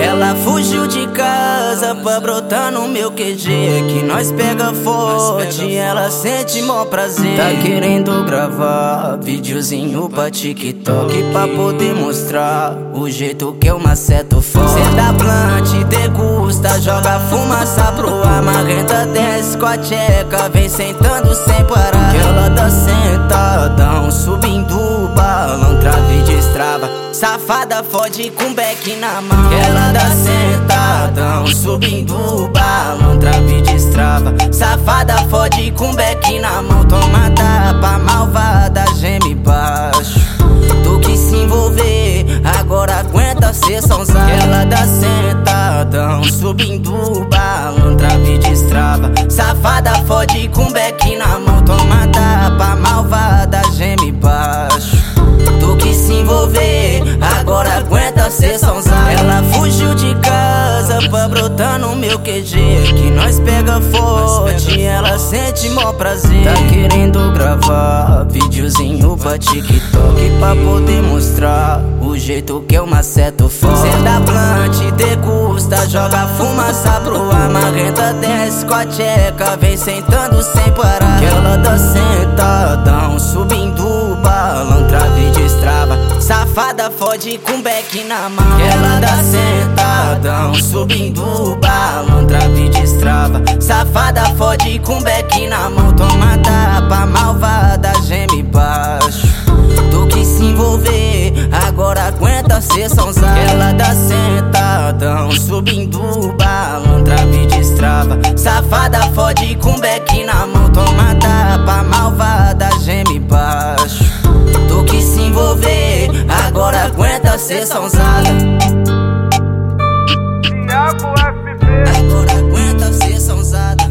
Ela fugiu de casa pra brotar no meu QG Que nós pega forte, ela sente mó prazer. Tá querendo gravar videozinho pra TikTok Pra poder mostrar o jeito que eu maceto forte. Cê dá plant, degusta, joga fumaça pro ar Marrenta desce com a tcheca, vem sentando sem parar. Que ela tá sentadão, safada fode com beck na mão. Que ela tá sentadão, subindo o balão. Trave destrava, safada fode com beck na mão. Toma tapa, malvada, geme baixo. Tu quis se envolver, agora aguenta ser sonzada Ela tá sentadão, subindo o balão. Trave destrava, safada fode com beck na mão. Toma tapa, malvada, sonzada Ela fugiu de casa pra brotar no meu QG Que nós pega forte, ela sente mó prazer. Tá querendo gravar videozinho pra TikTok Pra poder mostrar o jeito que eu maceto forte Cê dá plant, degusta, joga fumaça pro ar Marrenta desce com a tcheca, vem sentando sem parar. Que ela tá sentadão, safada fode com beck na mão. Que ela tá sentadão, subindo o balão. Trave destrava, safada fode com beck na mão. Toma tapa, malvada, geme baixo. Tu quis se envolver, agora aguenta ser sonzada Ela tá sentadão, subindo o balão. Trave destrava, safada fode com beck ser é só usada. Diabo FB. Agora aguenta ser é só.